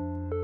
you